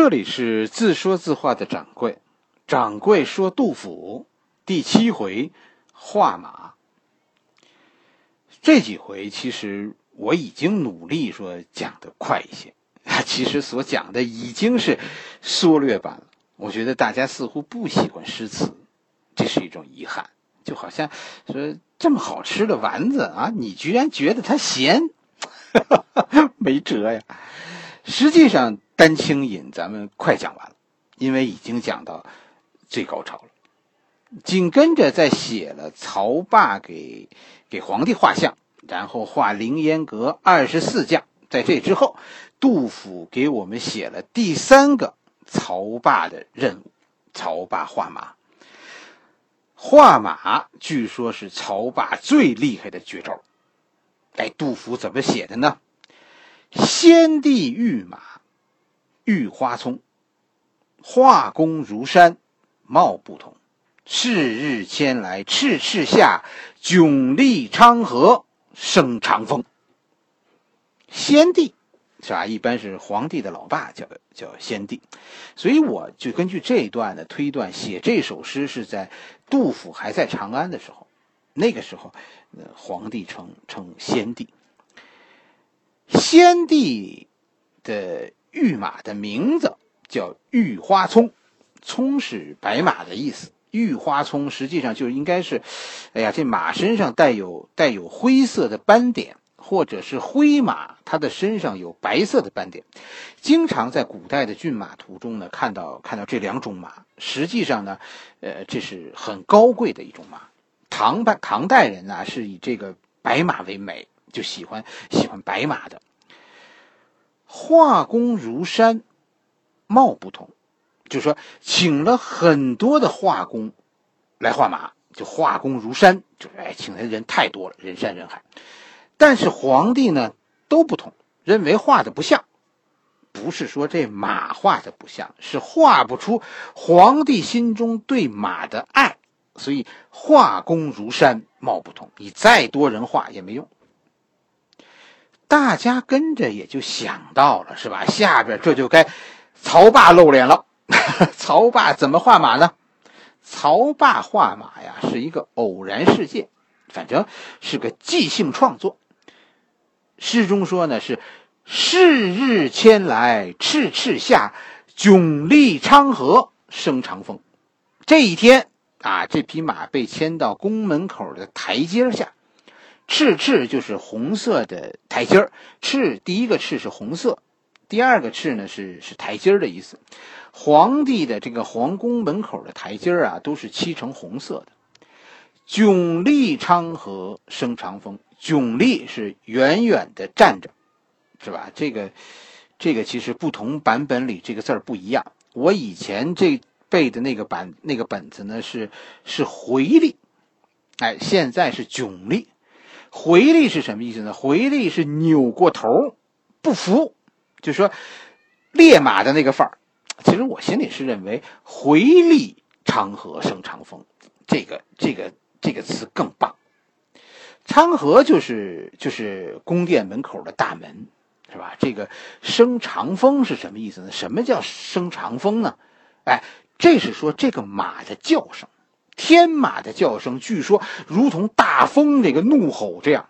这里是自说自话的掌柜，掌柜说杜甫第七回画马。这几回其实我已经努力说讲的快一些，其实所讲的已经是缩略版了。我觉得大家似乎不喜欢诗词，这是一种遗憾。就好像说这么好吃的丸子啊，你居然觉得它咸，没辙呀。实际上。丹青引，咱们快讲完了，因为已经讲到最高潮了。紧跟着再写了曹霸给给皇帝画像，然后画凌烟阁二十四将。在这之后，杜甫给我们写了第三个曹霸的任务：曹霸画马。画马据说是曹霸最厉害的绝招。哎，杜甫怎么写的呢？先帝御马。玉花葱，画工如山，貌不同。是日迁来，赤赤下，迥立昌河，生长风。先帝是吧？一般是皇帝的老爸叫叫先帝，所以我就根据这一段的推断，写这首诗是在杜甫还在长安的时候。那个时候，呃，皇帝称称先帝。先帝的。御马的名字叫玉花葱，葱是白马的意思。玉花葱实际上就应该是，哎呀，这马身上带有带有灰色的斑点，或者是灰马，它的身上有白色的斑点。经常在古代的骏马图中呢，看到看到这两种马。实际上呢，呃，这是很高贵的一种马。唐代唐代人呢，是以这个白马为美，就喜欢喜欢白马的。画工如山，貌不同，就说请了很多的画工来画马，就画工如山，就哎，请来的人太多了，人山人海。但是皇帝呢都不同，认为画的不像，不是说这马画的不像，是画不出皇帝心中对马的爱，所以画工如山，貌不同，你再多人画也没用。大家跟着也就想到了，是吧？下边这就该曹霸露脸了。曹霸怎么画马呢？曹霸画马呀，是一个偶然事件，反正是个即兴创作。诗中说呢，是“是日迁来，赤赤下，迥立昌河，生长风”。这一天啊，这匹马被牵到宫门口的台阶下。赤赤就是红色的台阶儿，赤第一个赤是红色，第二个赤呢是是台阶儿的意思。皇帝的这个皇宫门口的台阶儿啊，都是漆成红色的。迥立昌河生长风，迥立是远远的站着，是吧？这个这个其实不同版本里这个字儿不一样。我以前这背的那个版那个本子呢是是回力，哎，现在是迥立。回力是什么意思呢？回力是扭过头，不服，就说烈马的那个范儿。其实我心里是认为“回力昌河生长风”这个这个这个词更棒。昌河就是就是宫殿门口的大门，是吧？这个生长风是什么意思呢？什么叫生长风呢？哎，这是说这个马的叫声。天马的叫声，据说如同大风这个怒吼这样。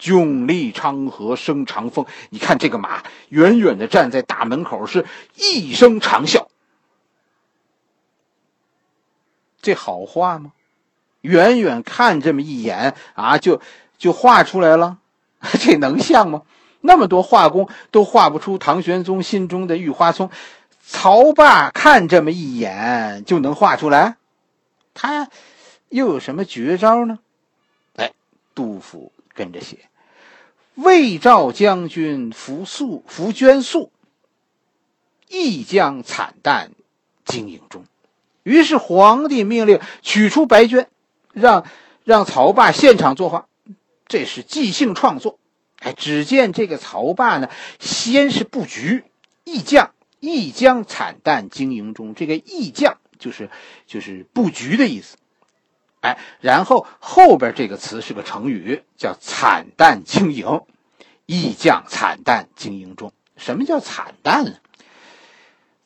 迥立昌河生长风，你看这个马远远的站在大门口，是一声长啸。这好画吗？远远看这么一眼啊，就就画出来了，这能像吗？那么多画工都画不出唐玄宗心中的玉花葱，曹霸看这么一眼就能画出来？他又有什么绝招呢？哎，杜甫跟着写：“魏赵将军扶素扶捐素，亦将惨淡经营中。”于是皇帝命令取出白绢，让让曹霸现场作画。这是即兴创作。哎，只见这个曹霸呢，先是布局，亦将亦将惨淡经营中。这个亦将。就是就是布局的意思，哎，然后后边这个词是个成语，叫惨淡经营，意将惨淡经营中。什么叫惨淡呢？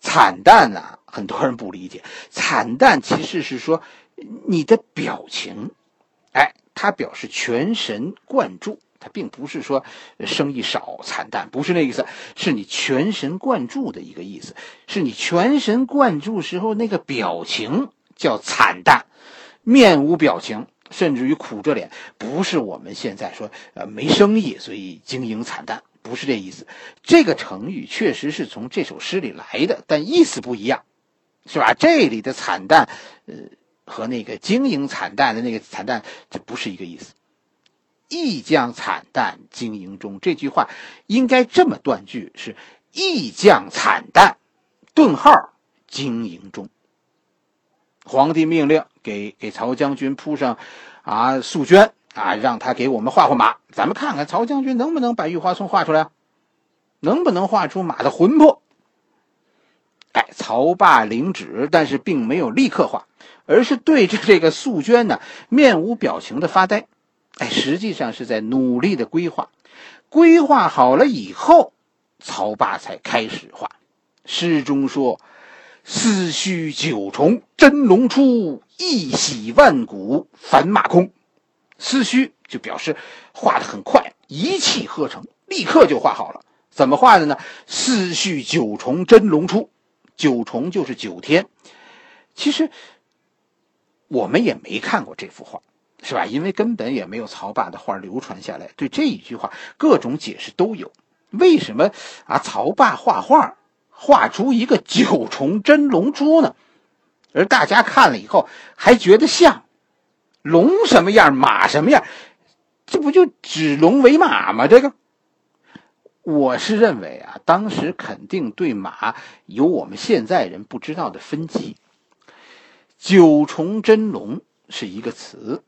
惨淡啊，很多人不理解。惨淡其实是说你的表情，哎，他表示全神贯注，他并不是说生意少惨淡，不是那意思，是你全神贯注的一个意思，是你全神贯注时候那个表情叫惨淡，面无表情，甚至于苦着脸，不是我们现在说呃没生意，所以经营惨淡。不是这意思，这个成语确实是从这首诗里来的，但意思不一样，是吧？这里的惨淡，呃，和那个经营惨淡的那个惨淡，这不是一个意思。亦将惨淡经营中这句话应该这么断句：是亦将惨淡，顿号经营中。皇帝命令给给曹将军铺上啊素绢。啊，让他给我们画画马，咱们看看曹将军能不能把玉花松画出来，能不能画出马的魂魄？哎，曹霸领旨，但是并没有立刻画，而是对着这个素绢呢，面无表情的发呆。哎，实际上是在努力的规划。规划好了以后，曹霸才开始画。诗中说：“思绪九重真龙出，一洗万古凡马空。”思绪就表示画的很快，一气呵成，立刻就画好了。怎么画的呢？思绪九重真龙出，九重就是九天。其实我们也没看过这幅画，是吧？因为根本也没有曹霸的画流传下来。对这一句话，各种解释都有。为什么啊？曹霸画画画出一个九重真龙珠呢？而大家看了以后还觉得像。龙什么样，马什么样，这不就指龙为马吗？这个，我是认为啊，当时肯定对马有我们现在人不知道的分级。九重真龙是一个词，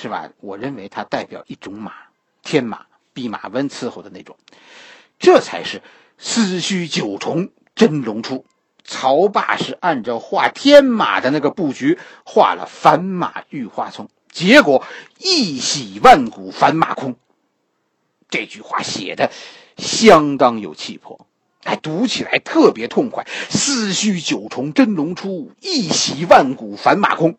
是吧？我认为它代表一种马，天马，弼马温伺候的那种，这才是思绪九重真龙出。曹霸是按照画天马的那个布局画了反马玉花丛，结果一洗万古反马空。这句话写的相当有气魄，哎，读起来特别痛快。思绪九重真龙出，一洗万古反马空。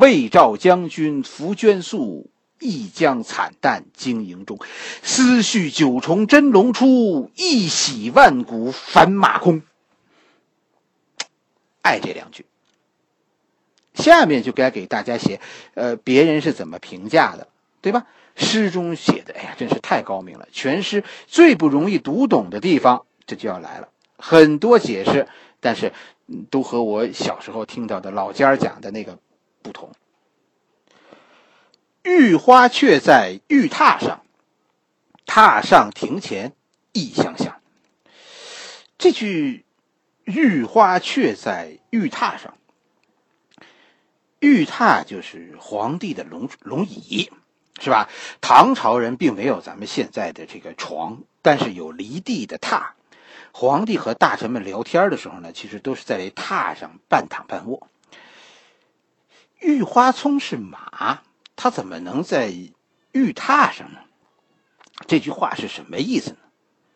魏赵将军伏绢素。一将惨淡经营中，思绪九重真龙出，一洗万古凡马空。爱这两句，下面就该给大家写，呃，别人是怎么评价的，对吧？诗中写的，哎呀，真是太高明了。全诗最不容易读懂的地方，这就要来了，很多解释，但是都和我小时候听到的老家讲的那个不同。玉花却在玉榻上，榻上庭前意相向。这句“玉花却在玉榻上”，玉榻就是皇帝的龙龙椅，是吧？唐朝人并没有咱们现在的这个床，但是有离地的榻。皇帝和大臣们聊天的时候呢，其实都是在榻上半躺半卧。玉花聪是马。他怎么能在玉榻上呢？这句话是什么意思呢？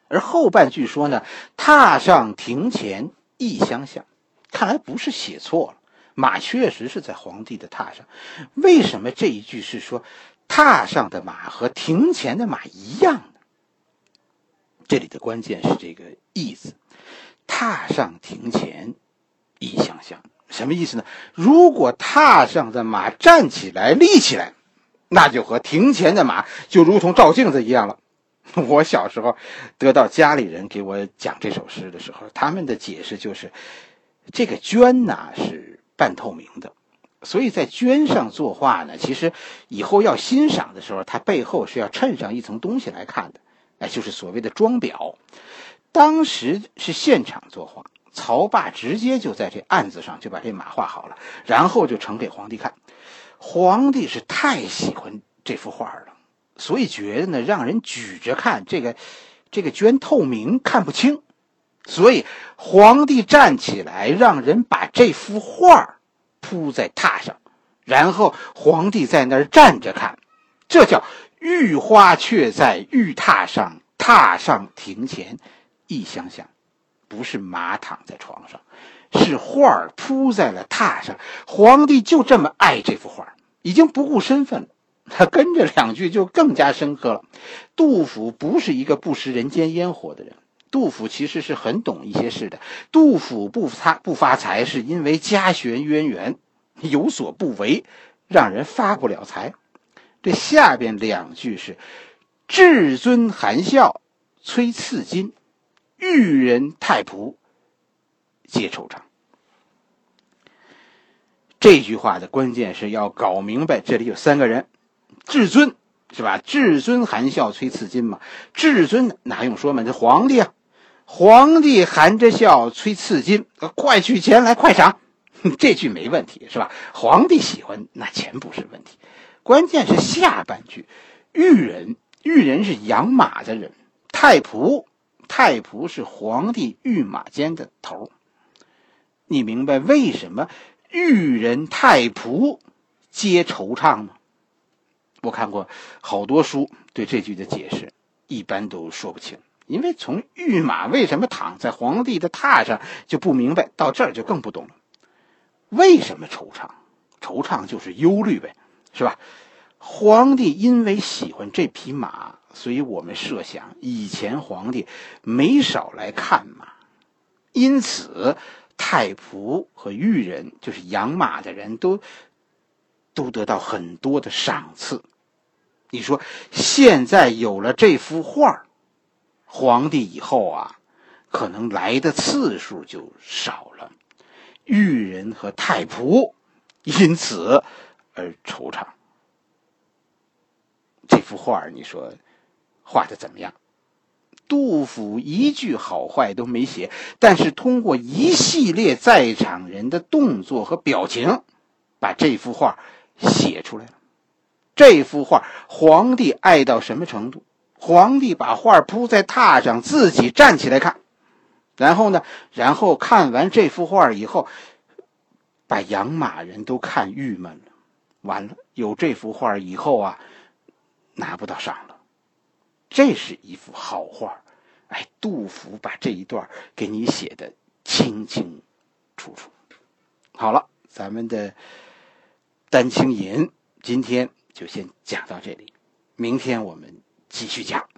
而后半句说呢，“榻上庭前意相向”，看来不是写错了，马确实是在皇帝的榻上。为什么这一句是说榻上的马和庭前的马一样呢？这里的关键是这个“意”思，“榻上庭前意相向”。什么意思呢？如果踏上的马站起来、立起来，那就和庭前的马就如同照镜子一样了。我小时候得到家里人给我讲这首诗的时候，他们的解释就是：这个绢呐是半透明的，所以在绢上作画呢，其实以后要欣赏的时候，它背后是要衬上一层东西来看的，哎，就是所谓的装裱。当时是现场作画。曹霸直接就在这案子上就把这马画好了，然后就呈给皇帝看。皇帝是太喜欢这幅画了，所以觉得呢，让人举着看这个，这个绢透明看不清，所以皇帝站起来，让人把这幅画铺在榻上，然后皇帝在那儿站着看，这叫玉花却在玉榻上，榻上庭前一相向。不是马躺在床上，是画铺在了榻上。皇帝就这么爱这幅画，已经不顾身份了。他跟着两句就更加深刻了。杜甫不是一个不食人间烟火的人，杜甫其实是很懂一些事的。杜甫不发不发财，是因为家学渊源，有所不为，让人发不了财。这下边两句是：“至尊含笑催赐金，玉人太仆皆惆怅。”这句话的关键是要搞明白，这里有三个人。至尊是吧？至尊含笑催赐金嘛？至尊哪用说嘛？这皇帝啊，皇帝含着笑催赐金，快取钱来，快赏。这句没问题是吧？皇帝喜欢那钱不是问题，关键是下半句，玉人，玉人是养马的人，太仆，太仆是皇帝御马监的头。你明白为什么御人太仆皆惆怅吗？我看过好多书，对这句的解释一般都说不清，因为从御马为什么躺在皇帝的榻上就不明白，到这儿就更不懂了。为什么惆怅？惆怅就是忧虑呗，是吧？皇帝因为喜欢这匹马，所以我们设想以前皇帝没少来看马，因此太仆和御人，就是养马的人都都得到很多的赏赐。你说现在有了这幅画皇帝以后啊，可能来的次数就少了，玉人和太仆因此而惆怅。幅画你说画的怎么样？杜甫一句好坏都没写，但是通过一系列在场人的动作和表情，把这幅画写出来了。这幅画，皇帝爱到什么程度？皇帝把画铺在榻上，自己站起来看，然后呢，然后看完这幅画以后，把养马人都看郁闷了。完了，有这幅画以后啊，拿不到赏了。这是一幅好画，哎，杜甫把这一段给你写的清清楚楚。好了，咱们的《丹青吟》今天。就先讲到这里，明天我们继续讲。